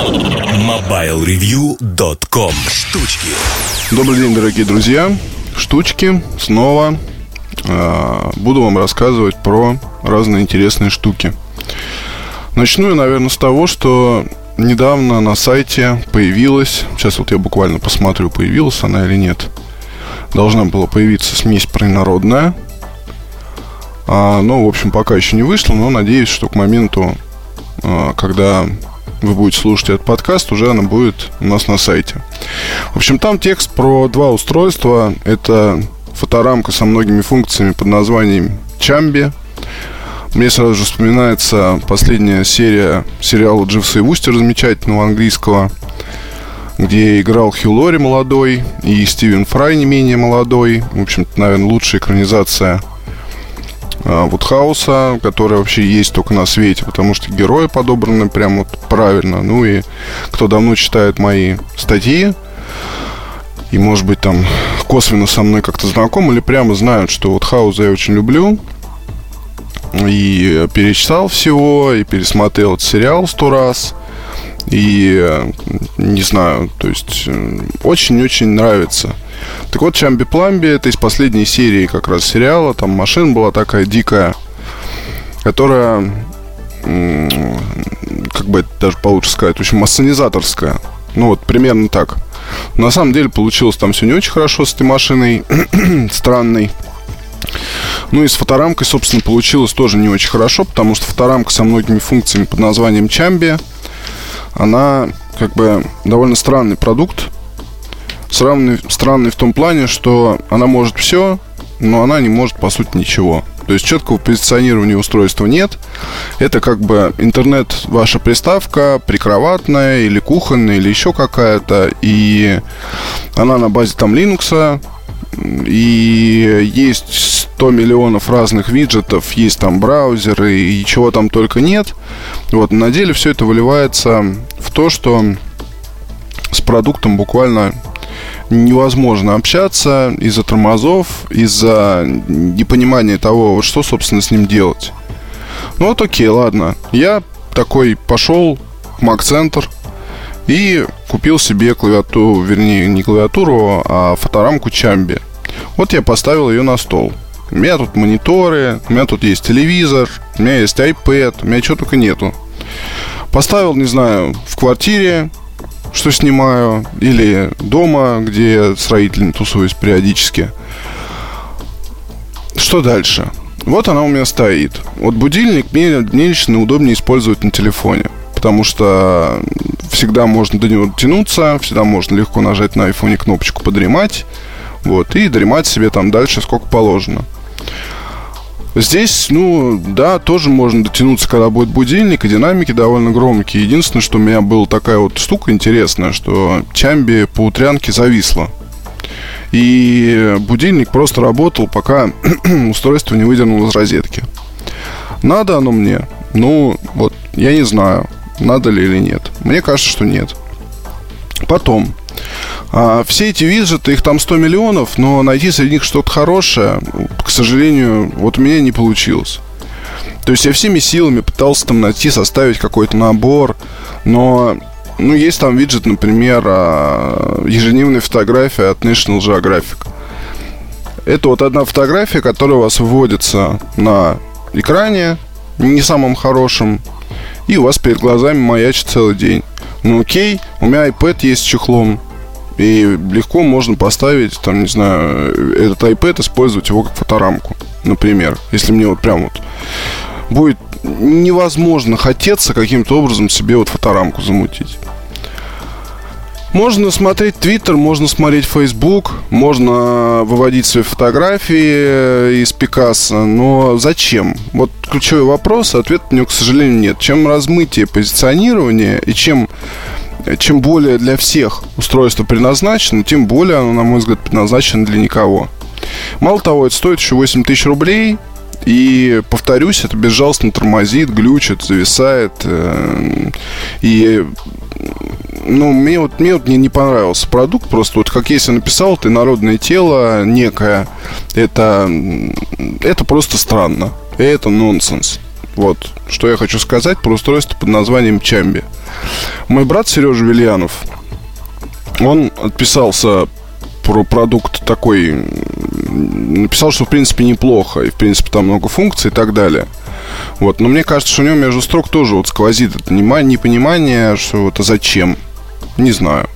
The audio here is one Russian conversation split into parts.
MobileReview.com Штучки Добрый день, дорогие друзья. Штучки снова э, буду вам рассказывать про разные интересные штуки. Начну я, наверное, с того, что недавно на сайте появилась, сейчас вот я буквально посмотрю, появилась она или нет. Должна была появиться смесь принародная. А, ну, в общем, пока еще не вышла, но надеюсь, что к моменту, а, когда вы будете слушать этот подкаст, уже она будет у нас на сайте. В общем, там текст про два устройства. Это фоторамка со многими функциями под названием Чамби. Мне сразу же вспоминается последняя серия сериала Дживса и Вустер замечательного английского, где играл Хью Лори молодой и Стивен Фрай не менее молодой. В общем наверное, лучшая экранизация Вудхауса, которая вообще есть только на свете, потому что герои подобраны прям вот правильно. Ну и кто давно читает мои статьи, и, может быть, там косвенно со мной как-то знаком или прямо знают, что вот Хауза я очень люблю. И перечитал всего, и пересмотрел этот сериал сто раз. И не знаю, то есть очень-очень нравится. Так вот, Чамби Пламби, это из последней серии как раз сериала. Там машина была такая дикая, которая, как бы это даже получше сказать, в общем, ассенизаторская. Ну вот, примерно так. На самом деле получилось там все не очень хорошо с этой машиной, странной. Ну и с фоторамкой, собственно, получилось тоже не очень хорошо, потому что фоторамка со многими функциями под названием Чамби, она как бы довольно странный продукт. Странный, странный в том плане, что она может все, но она не может, по сути, ничего. То есть четкого позиционирования устройства нет. Это как бы интернет ваша приставка, прикроватная или кухонная, или еще какая-то. И она на базе там Linux. И есть 100 миллионов разных виджетов, есть там браузеры и чего там только нет. Вот, на деле все это выливается в то, что с продуктом буквально невозможно общаться из-за тормозов, из-за непонимания того, что, собственно, с ним делать. Ну вот окей, ладно. Я такой пошел в Mac-центр и купил себе клавиатуру, вернее, не клавиатуру, а фоторамку Чамби. Вот я поставил ее на стол. У меня тут мониторы, у меня тут есть телевизор, у меня есть iPad, у меня чего только нету. Поставил, не знаю, в квартире, что снимаю, или дома, где строительно тусуюсь периодически. Что дальше? Вот она у меня стоит. Вот будильник мне, мне лично удобнее использовать на телефоне. Потому что всегда можно до него тянуться, всегда можно легко нажать на айфоне кнопочку «Подремать». Вот, и дремать себе там дальше сколько положено. Здесь, ну, да, тоже можно дотянуться, когда будет будильник, и динамики довольно громкие. Единственное, что у меня была такая вот штука интересная, что Чамби по утрянке зависла. И будильник просто работал, пока устройство не выдернул из розетки. Надо оно мне? Ну, вот, я не знаю, надо ли или нет. Мне кажется, что нет. Потом, а все эти виджеты, их там 100 миллионов, но найти среди них что-то хорошее, к сожалению, вот у меня не получилось. То есть я всеми силами пытался там найти, составить какой-то набор, но ну, есть там виджет, например, а, ежедневная фотография от National Geographic. Это вот одна фотография, которая у вас выводится на экране, не самым хорошим, и у вас перед глазами маячит целый день. Ну окей, у меня iPad есть с чехлом, и легко можно поставить, там, не знаю, этот iPad, использовать его как фоторамку, например. Если мне вот прям вот будет невозможно хотеться каким-то образом себе вот фоторамку замутить. Можно смотреть Твиттер, можно смотреть Фейсбук, можно выводить свои фотографии из Пикассо, но зачем? Вот ключевой вопрос, ответ у него, к сожалению, нет. Чем размытие позиционирования и чем чем более для всех устройство предназначено, тем более оно, на мой взгляд, предназначено для никого. Мало того, это стоит еще 8 тысяч рублей, и, повторюсь, это безжалостно тормозит, глючит, зависает. Э, и ну, мне вот, мне вот не, не понравился продукт. Просто вот как если написал, ты народное тело некое. Это, это просто странно. Это нонсенс. Вот, что я хочу сказать про устройство под названием Чамби. Мой брат Сережа Вильянов, он отписался про продукт такой, написал, что в принципе неплохо, и в принципе там много функций и так далее. Вот, но мне кажется, что у него между строк тоже вот сквозит это непонимание, что это зачем. Не знаю.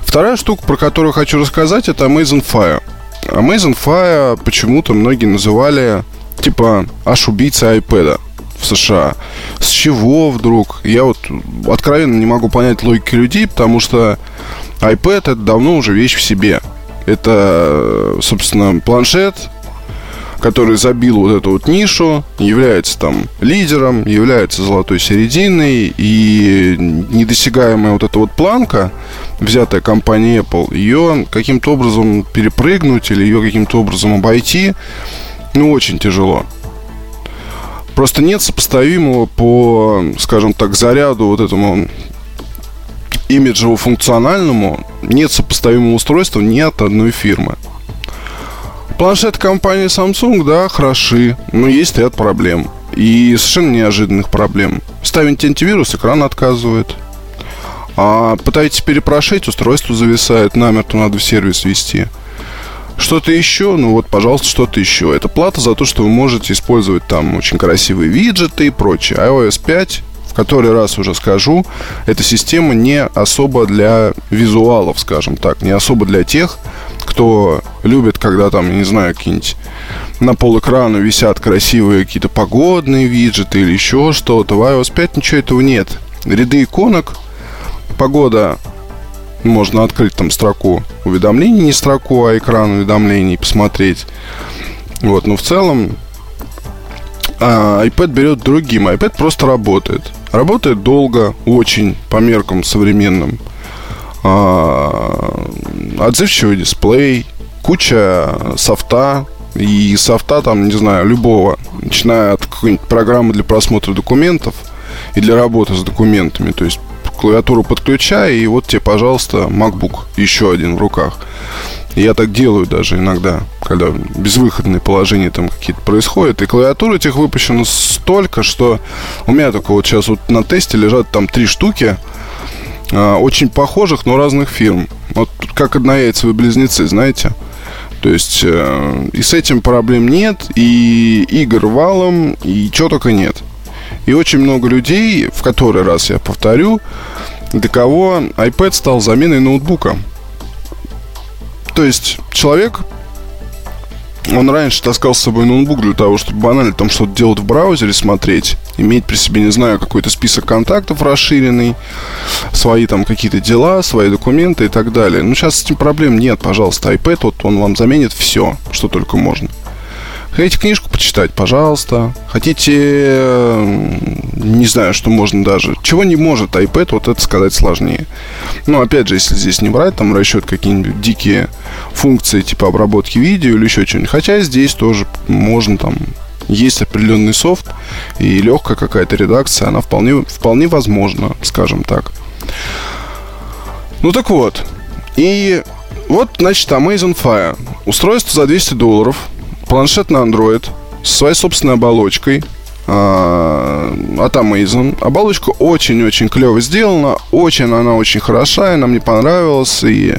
Вторая штука, про которую хочу рассказать, это Amazon Fire. Amazon Fire почему-то многие называли типа аж убийца iPad в США. С чего вдруг? Я вот откровенно не могу понять логики людей, потому что iPad это давно уже вещь в себе. Это, собственно, планшет, который забил вот эту вот нишу, является там лидером, является золотой серединой, и недосягаемая вот эта вот планка, взятая компанией Apple, ее каким-то образом перепрыгнуть или ее каким-то образом обойти, ну, очень тяжело. Просто нет сопоставимого по, скажем так, заряду вот этому имиджево-функциональному, нет сопоставимого устройства ни от одной фирмы. Планшет компании Samsung, да, хороши, но есть ряд проблем. И совершенно неожиданных проблем. Ставите антивирус, экран отказывает. А пытаетесь перепрошить, устройство зависает, намертво надо в сервис вести. Что-то еще, ну вот, пожалуйста, что-то еще. Это плата за то, что вы можете использовать там очень красивые виджеты и прочее. iOS 5 в который раз уже скажу, эта система не особо для визуалов, скажем так, не особо для тех, кто любит, когда там, не знаю, какие-нибудь на пол экрана висят красивые какие-то погодные виджеты или еще что-то. В iOS 5 ничего этого нет. Ряды иконок, погода, можно открыть там строку уведомлений, не строку, а экран уведомлений, посмотреть. Вот, но в целом а, iPad берет другим. iPad просто работает. Работает долго, очень, по меркам современным. А, отзывчивый дисплей, куча софта, и софта там, не знаю, любого, начиная от какой-нибудь программы для просмотра документов и для работы с документами, то есть клавиатуру подключай, и вот тебе, пожалуйста, MacBook еще один в руках. Я так делаю даже иногда, когда безвыходные положения там какие-то происходят. И клавиатур этих выпущено столько, что у меня только вот сейчас вот на тесте лежат там три штуки, а, очень похожих, но разных фирм. Вот как однояйцевые близнецы, знаете. То есть э, и с этим проблем нет, и игр валом, и чего только нет. И очень много людей, в который раз я повторю, для кого iPad стал заменой ноутбука. То есть человек, он раньше таскал с собой ноутбук для того, чтобы банально там что-то делать в браузере, смотреть, иметь при себе, не знаю, какой-то список контактов расширенный, свои там какие-то дела, свои документы и так далее. Ну, сейчас с этим проблем нет, пожалуйста, iPad, вот он вам заменит все, что только можно. Хотите книжку почитать, пожалуйста. Хотите, не знаю, что можно даже. Чего не может iPad, вот это сказать сложнее. Но опять же, если здесь не брать там расчет какие-нибудь дикие функции типа обработки видео или еще что-нибудь. Хотя здесь тоже можно там есть определенный софт и легкая какая-то редакция, она вполне, вполне возможна, скажем так. Ну так вот. И вот, значит, Amazon Fire. Устройство за 200 долларов – планшет на Android с своей собственной оболочкой а, от Amazon. Оболочка очень-очень клево сделана, очень она очень хороша, и нам не понравилась. И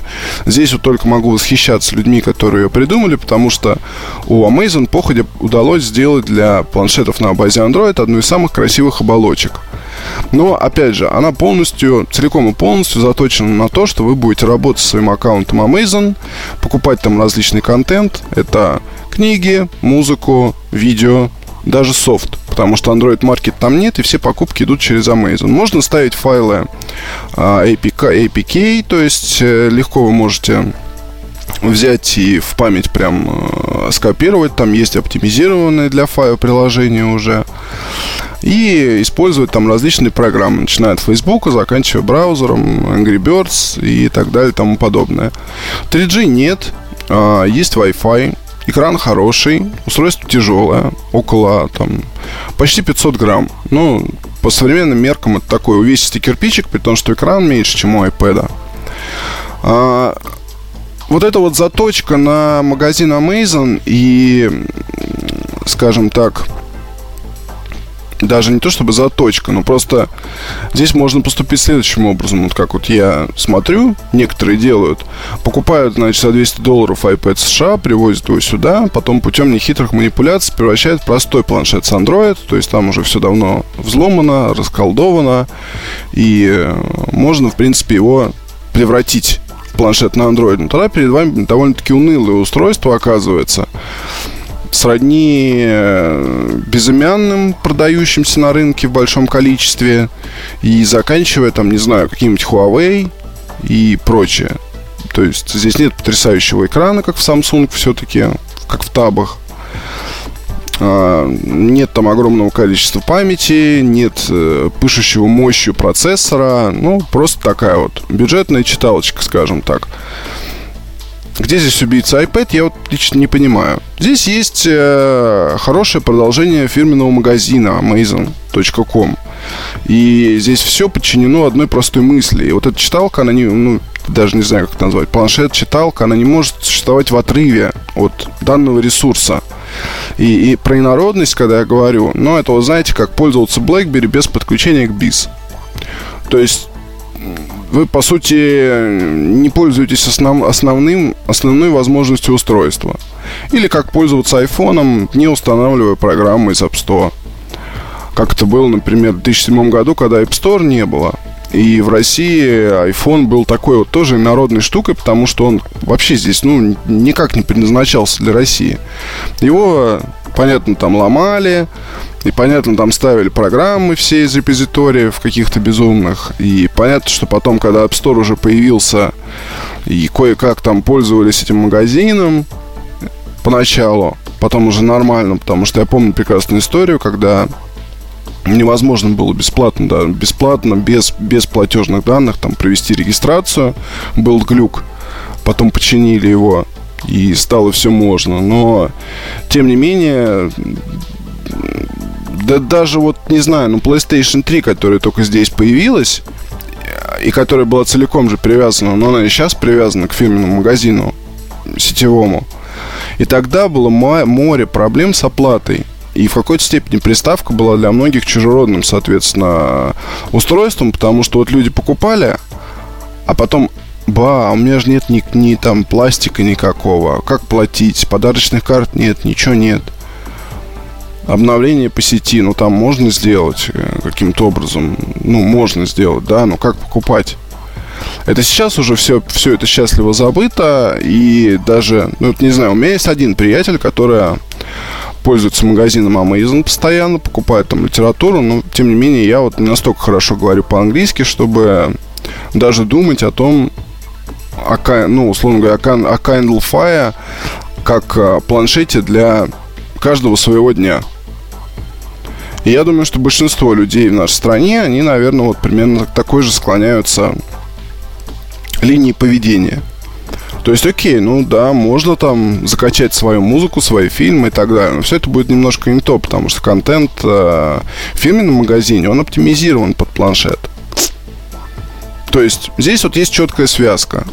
здесь вот только могу восхищаться людьми, которые ее придумали, потому что у Amazon походе удалось сделать для планшетов на базе Android одну из самых красивых оболочек. Но, опять же, она полностью, целиком и полностью заточена на то, что вы будете работать со своим аккаунтом Amazon, покупать там различный контент. Это книги, музыку, видео, даже софт, потому что Android Market там нет, и все покупки идут через Amazon. Можно ставить файлы APK, APK то есть э, легко вы можете взять и в память прям э, скопировать. Там есть оптимизированные для файла приложения уже. И использовать там различные программы, начиная от Facebook, заканчивая браузером, Angry Birds и так далее и тому подобное. 3G нет, а, есть Wi-Fi, Экран хороший, устройство тяжелое, около там почти 500 грамм. Ну, по современным меркам это такой увесистый кирпичик, при том, что экран меньше, чем у iPad. А, вот эта вот заточка на магазин Amazon и, скажем так, даже не то чтобы заточка, но просто здесь можно поступить следующим образом. Вот как вот я смотрю, некоторые делают. Покупают, значит, за 200 долларов iPad США, привозят его сюда, потом путем нехитрых манипуляций превращают в простой планшет с Android, то есть там уже все давно взломано, расколдовано, и э, можно, в принципе, его превратить планшет на Android. Но тогда перед вами довольно-таки унылое устройство оказывается сродни э, безымянным, продающимся на рынке в большом количестве, и заканчивая, там, не знаю, каким-нибудь Huawei и прочее. То есть здесь нет потрясающего экрана, как в Samsung все-таки, как в табах. А, нет там огромного количества памяти, нет э, пышущего мощью процессора. Ну, просто такая вот бюджетная читалочка, скажем так. Где здесь убийца iPad, я вот лично не понимаю. Здесь есть э, хорошее продолжение фирменного магазина Amazon.com. И здесь все подчинено одной простой мысли. И вот эта читалка, она не, ну, даже не знаю, как это назвать, планшет-читалка, она не может существовать в отрыве от данного ресурса. И, и про инородность, когда я говорю, ну, это, вы знаете, как пользоваться BlackBerry без подключения к BIS. То есть вы, по сути, не пользуетесь основ, основным, основной возможностью устройства. Или как пользоваться айфоном, не устанавливая программы из App Store. Как это было, например, в 2007 году, когда App Store не было. И в России iPhone был такой вот тоже народной штукой, потому что он вообще здесь, ну, никак не предназначался для России. Его, понятно, там ломали, и понятно, там ставили программы все из репозиториев каких-то безумных. И понятно, что потом, когда App Store уже появился, и кое-как там пользовались этим магазином поначалу, потом уже нормально, потому что я помню прекрасную историю, когда невозможно было бесплатно, да, бесплатно, без, без платежных данных, там, провести регистрацию. Был глюк, потом починили его, и стало все можно. Но, тем не менее, да даже вот, не знаю, ну, PlayStation 3, которая только здесь появилась, и которая была целиком же привязана, но она и сейчас привязана к фирменному магазину сетевому. И тогда было море проблем с оплатой. И в какой-то степени приставка была для многих чужеродным, соответственно, устройством, потому что вот люди покупали, а потом Ба, у меня же нет ни, ни там пластика никакого. Как платить? Подарочных карт нет, ничего нет. Обновление по сети, ну там можно сделать э, каким-то образом. Ну, можно сделать, да, но как покупать? Это сейчас уже все, все это счастливо забыто. И даже, ну, не знаю, у меня есть один приятель, который пользуется магазином Amazon постоянно, покупает там литературу, но тем не менее я вот не настолько хорошо говорю по-английски, чтобы даже думать о том, о, ну, условно говоря, о Kindle Fire как о планшете для каждого своего дня. И я думаю, что большинство людей в нашей стране, они, наверное, вот примерно такой же склоняются линии поведения. То есть, окей, ну да, можно там закачать свою музыку, свои фильмы и так далее. Но все это будет немножко не то, потому что контент э, в фирменном магазине, он оптимизирован под планшет. То есть, здесь вот есть четкая связка.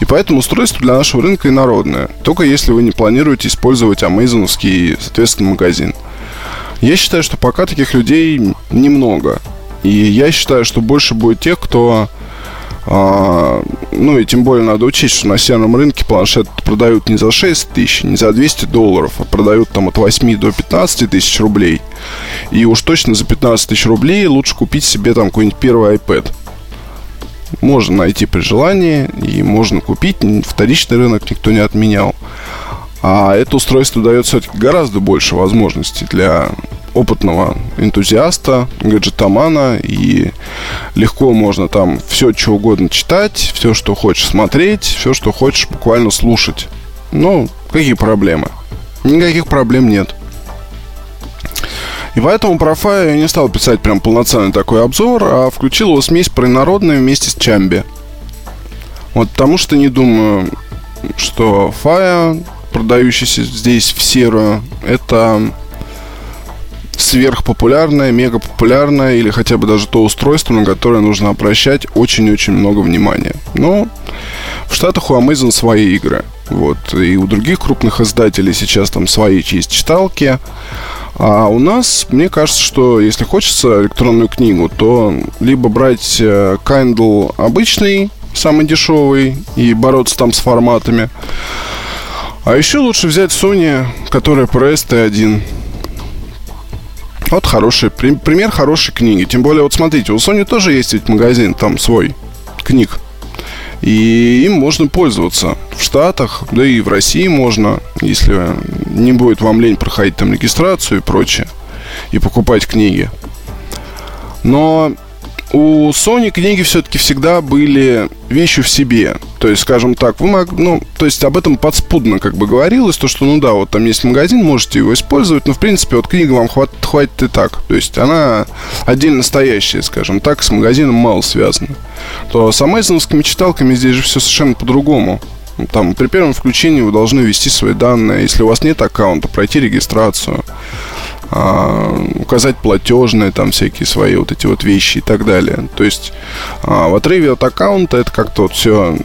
И поэтому устройство для нашего рынка инородное. Только если вы не планируете использовать амазоновский, соответственно, магазин. Я считаю, что пока таких людей немного. И я считаю, что больше будет тех, кто а, ну и тем более надо учесть, что на северном рынке планшет продают не за 6 тысяч, не за 200 долларов, а продают там от 8 до 15 тысяч рублей. И уж точно за 15 тысяч рублей лучше купить себе там какой-нибудь первый iPad. Можно найти при желании и можно купить. Вторичный рынок никто не отменял. А это устройство дает все-таки гораздо больше возможностей для опытного энтузиаста, гаджетомана, и легко можно там все, что угодно читать, все, что хочешь смотреть, все, что хочешь буквально слушать. Ну, какие проблемы? Никаких проблем нет. И поэтому про Фая я не стал писать прям полноценный такой обзор, а включил его смесь про инородную вместе с Чамби. Вот потому что не думаю, что Фая, продающийся здесь в серую, это сверхпопулярное, мегапопулярное или хотя бы даже то устройство, на которое нужно обращать очень-очень много внимания. Но в Штатах у Amazon свои игры. Вот. И у других крупных издателей сейчас там свои есть читалки. А у нас, мне кажется, что если хочется электронную книгу, то либо брать э, Kindle обычный, самый дешевый, и бороться там с форматами. А еще лучше взять Sony, которая ProS T1. Вот хороший, пример хорошей книги. Тем более, вот смотрите, у Sony тоже есть ведь магазин там свой книг. И им можно пользоваться в Штатах, да и в России можно, если не будет вам лень проходить там регистрацию и прочее, и покупать книги. Но у Sony книги все-таки всегда были вещью в себе. То есть, скажем так, вы мог, ну, то есть об этом подспудно как бы говорилось, то, что, ну да, вот там есть магазин, можете его использовать, но, в принципе, вот книга вам хват, хватит и так. То есть, она отдельно стоящая, скажем так, с магазином мало связана. То с амазоновскими читалками здесь же все совершенно по-другому. Там при первом включении вы должны ввести свои данные. Если у вас нет аккаунта, пройти регистрацию указать платежные, там всякие свои вот эти вот вещи и так далее. То есть а, в отрыве от аккаунта это как-то вот все,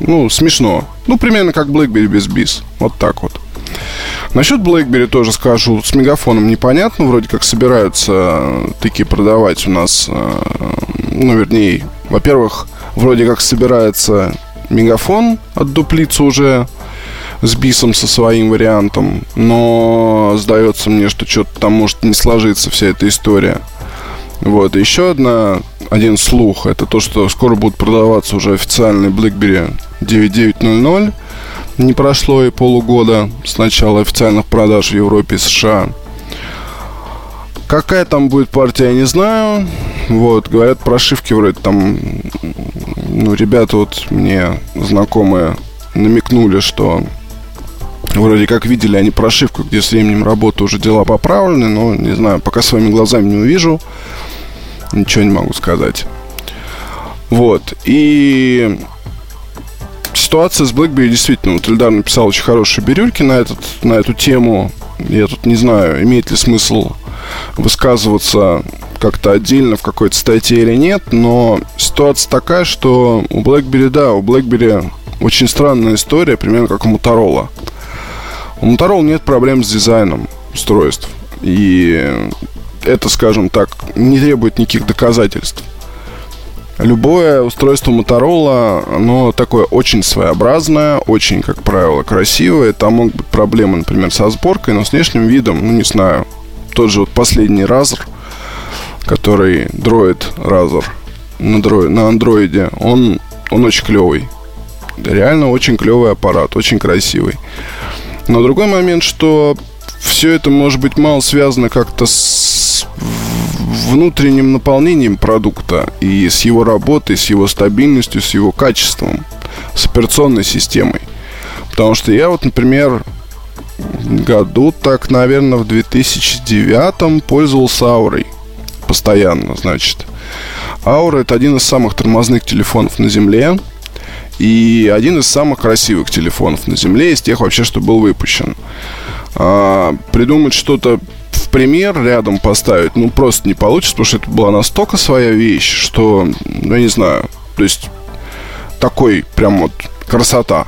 ну, смешно. Ну, примерно как BlackBerry без BIS. Вот так вот. Насчет BlackBerry тоже скажу. С мегафоном непонятно. Вроде как собираются такие продавать у нас, а, ну, вернее, во-первых, вроде как собирается мегафон от дуплицы уже с бисом со своим вариантом, но сдается мне, что что-то там может не сложиться вся эта история. Вот, еще одна, один слух, это то, что скоро будут продаваться уже официальные BlackBerry 9900. Не прошло и полугода с начала официальных продаж в Европе и США. Какая там будет партия, я не знаю. Вот, говорят, прошивки вроде там... Ну, ребята вот мне знакомые намекнули, что Вроде как видели они прошивку, где с временем работы уже дела поправлены, но не знаю, пока своими глазами не увижу, ничего не могу сказать. Вот. И ситуация с BlackBerry действительно, вот Эльдар написал очень хорошие бирюльки на, этот, на эту тему. Я тут не знаю, имеет ли смысл высказываться как-то отдельно в какой-то статье или нет, но ситуация такая, что у BlackBerry, да, у BlackBerry очень странная история, примерно как у Motorola. У Motorola нет проблем с дизайном устройств. И это, скажем так, не требует никаких доказательств. Любое устройство Motorola, оно такое очень своеобразное, очень, как правило, красивое. Там могут быть проблемы, например, со сборкой, но с внешним видом, ну, не знаю, тот же вот последний Razer, который дроид Razer на, дро... на андроиде, он, он очень клевый. Реально очень клевый аппарат, очень красивый. Но другой момент, что все это может быть мало связано как-то с внутренним наполнением продукта и с его работой, с его стабильностью, с его качеством, с операционной системой. Потому что я вот, например, году, так, наверное, в 2009 пользовался Аурой постоянно, значит. Аура это один из самых тормозных телефонов на Земле. И один из самых красивых телефонов на Земле, из тех вообще, что был выпущен. А, придумать что-то в пример рядом поставить, ну, просто не получится, потому что это была настолько своя вещь, что, ну, я не знаю, то есть такой прям вот красота.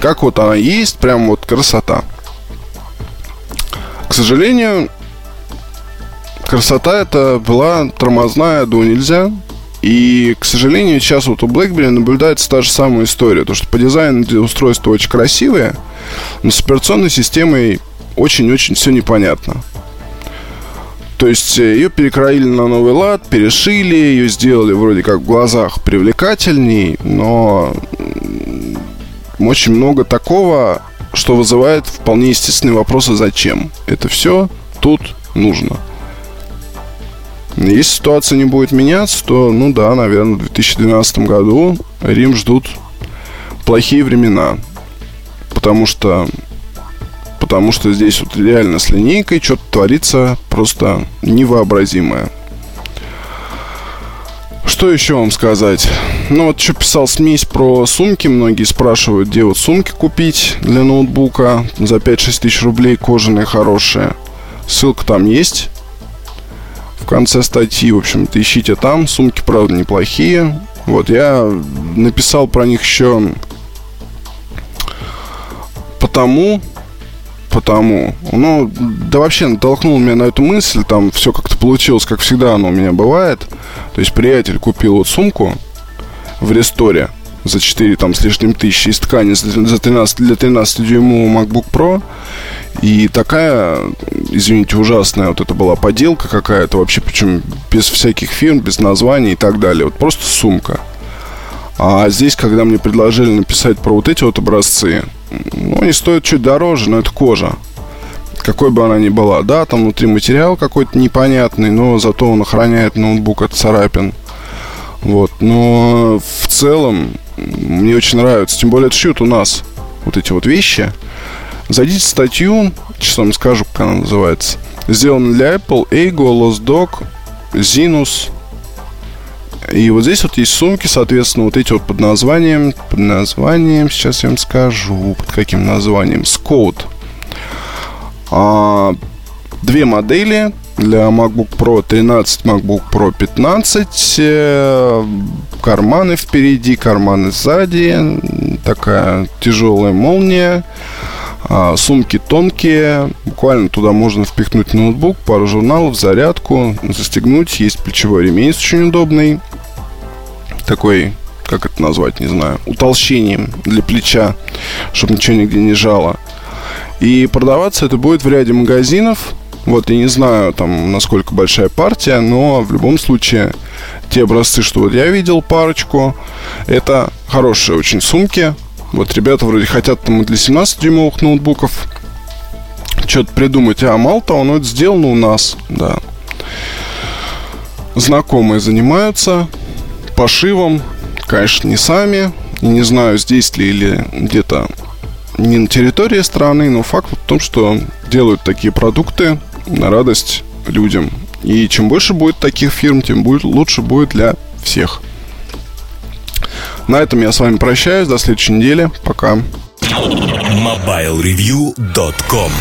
Как вот она есть, прям вот красота. К сожалению, красота это была тормозная до нельзя. И, к сожалению, сейчас вот у BlackBerry наблюдается та же самая история. То, что по дизайну устройства очень красивые, но с операционной системой очень-очень все непонятно. То есть э, ее перекроили на новый лад, перешили, ее сделали вроде как в глазах привлекательней, но очень много такого, что вызывает вполне естественные вопросы «зачем?». Это все тут нужно. Если ситуация не будет меняться, то, ну да, наверное, в 2012 году Рим ждут плохие времена. Потому что потому что здесь вот реально с линейкой что-то творится просто невообразимое. Что еще вам сказать? Ну, вот что писал смесь про сумки. Многие спрашивают, где вот сумки купить для ноутбука за 5-6 тысяч рублей, кожаные, хорошие. Ссылка там есть в конце статьи. В общем-то, ищите там. Сумки, правда, неплохие. Вот, я написал про них еще потому, потому. Ну, да вообще натолкнул меня на эту мысль, там все как-то получилось, как всегда оно у меня бывает. То есть приятель купил вот сумку в ресторе за 4 там, с лишним тысячи из ткани за 13, для 13 дюймового MacBook Pro. И такая, извините, ужасная вот это была поделка какая-то вообще, причем без всяких фирм, без названий и так далее. Вот просто сумка. А здесь, когда мне предложили написать про вот эти вот образцы, ну, они стоят чуть дороже, но это кожа. Какой бы она ни была. Да, там внутри материал какой-то непонятный, но зато он охраняет ноутбук от царапин. Вот. Но в целом мне очень нравится. Тем более, это шьют у нас вот эти вот вещи. Зайдите в статью, сейчас вам скажу, как она называется. Сделана для Apple, Ego, Lost Dog, Zinus. И вот здесь вот есть сумки, соответственно, вот эти вот под названием, под названием, сейчас я вам скажу, под каким названием, Scout. А, две модели для MacBook Pro 13, MacBook Pro 15. Э, карманы впереди, карманы сзади. Такая тяжелая молния. А, сумки тонкие. Буквально туда можно впихнуть ноутбук, пару журналов, зарядку, застегнуть. Есть плечевой ремень очень удобный. Такой как это назвать, не знаю, утолщением для плеча, чтобы ничего нигде не жало. И продаваться это будет в ряде магазинов. Вот, я не знаю, там, насколько большая партия, но в любом случае те образцы, что вот я видел парочку, это хорошие очень сумки. Вот ребята вроде хотят там для 17-дюймовых ноутбуков что-то придумать. А мало того, но это сделано у нас, да. Знакомые занимаются пошивом, конечно, не сами. Не знаю, здесь ли или где-то не на территории страны, но факт в том, что делают такие продукты, на радость людям. И чем больше будет таких фирм, тем будет, лучше будет для всех. На этом я с вами прощаюсь. До следующей недели. Пока. MobileReview.com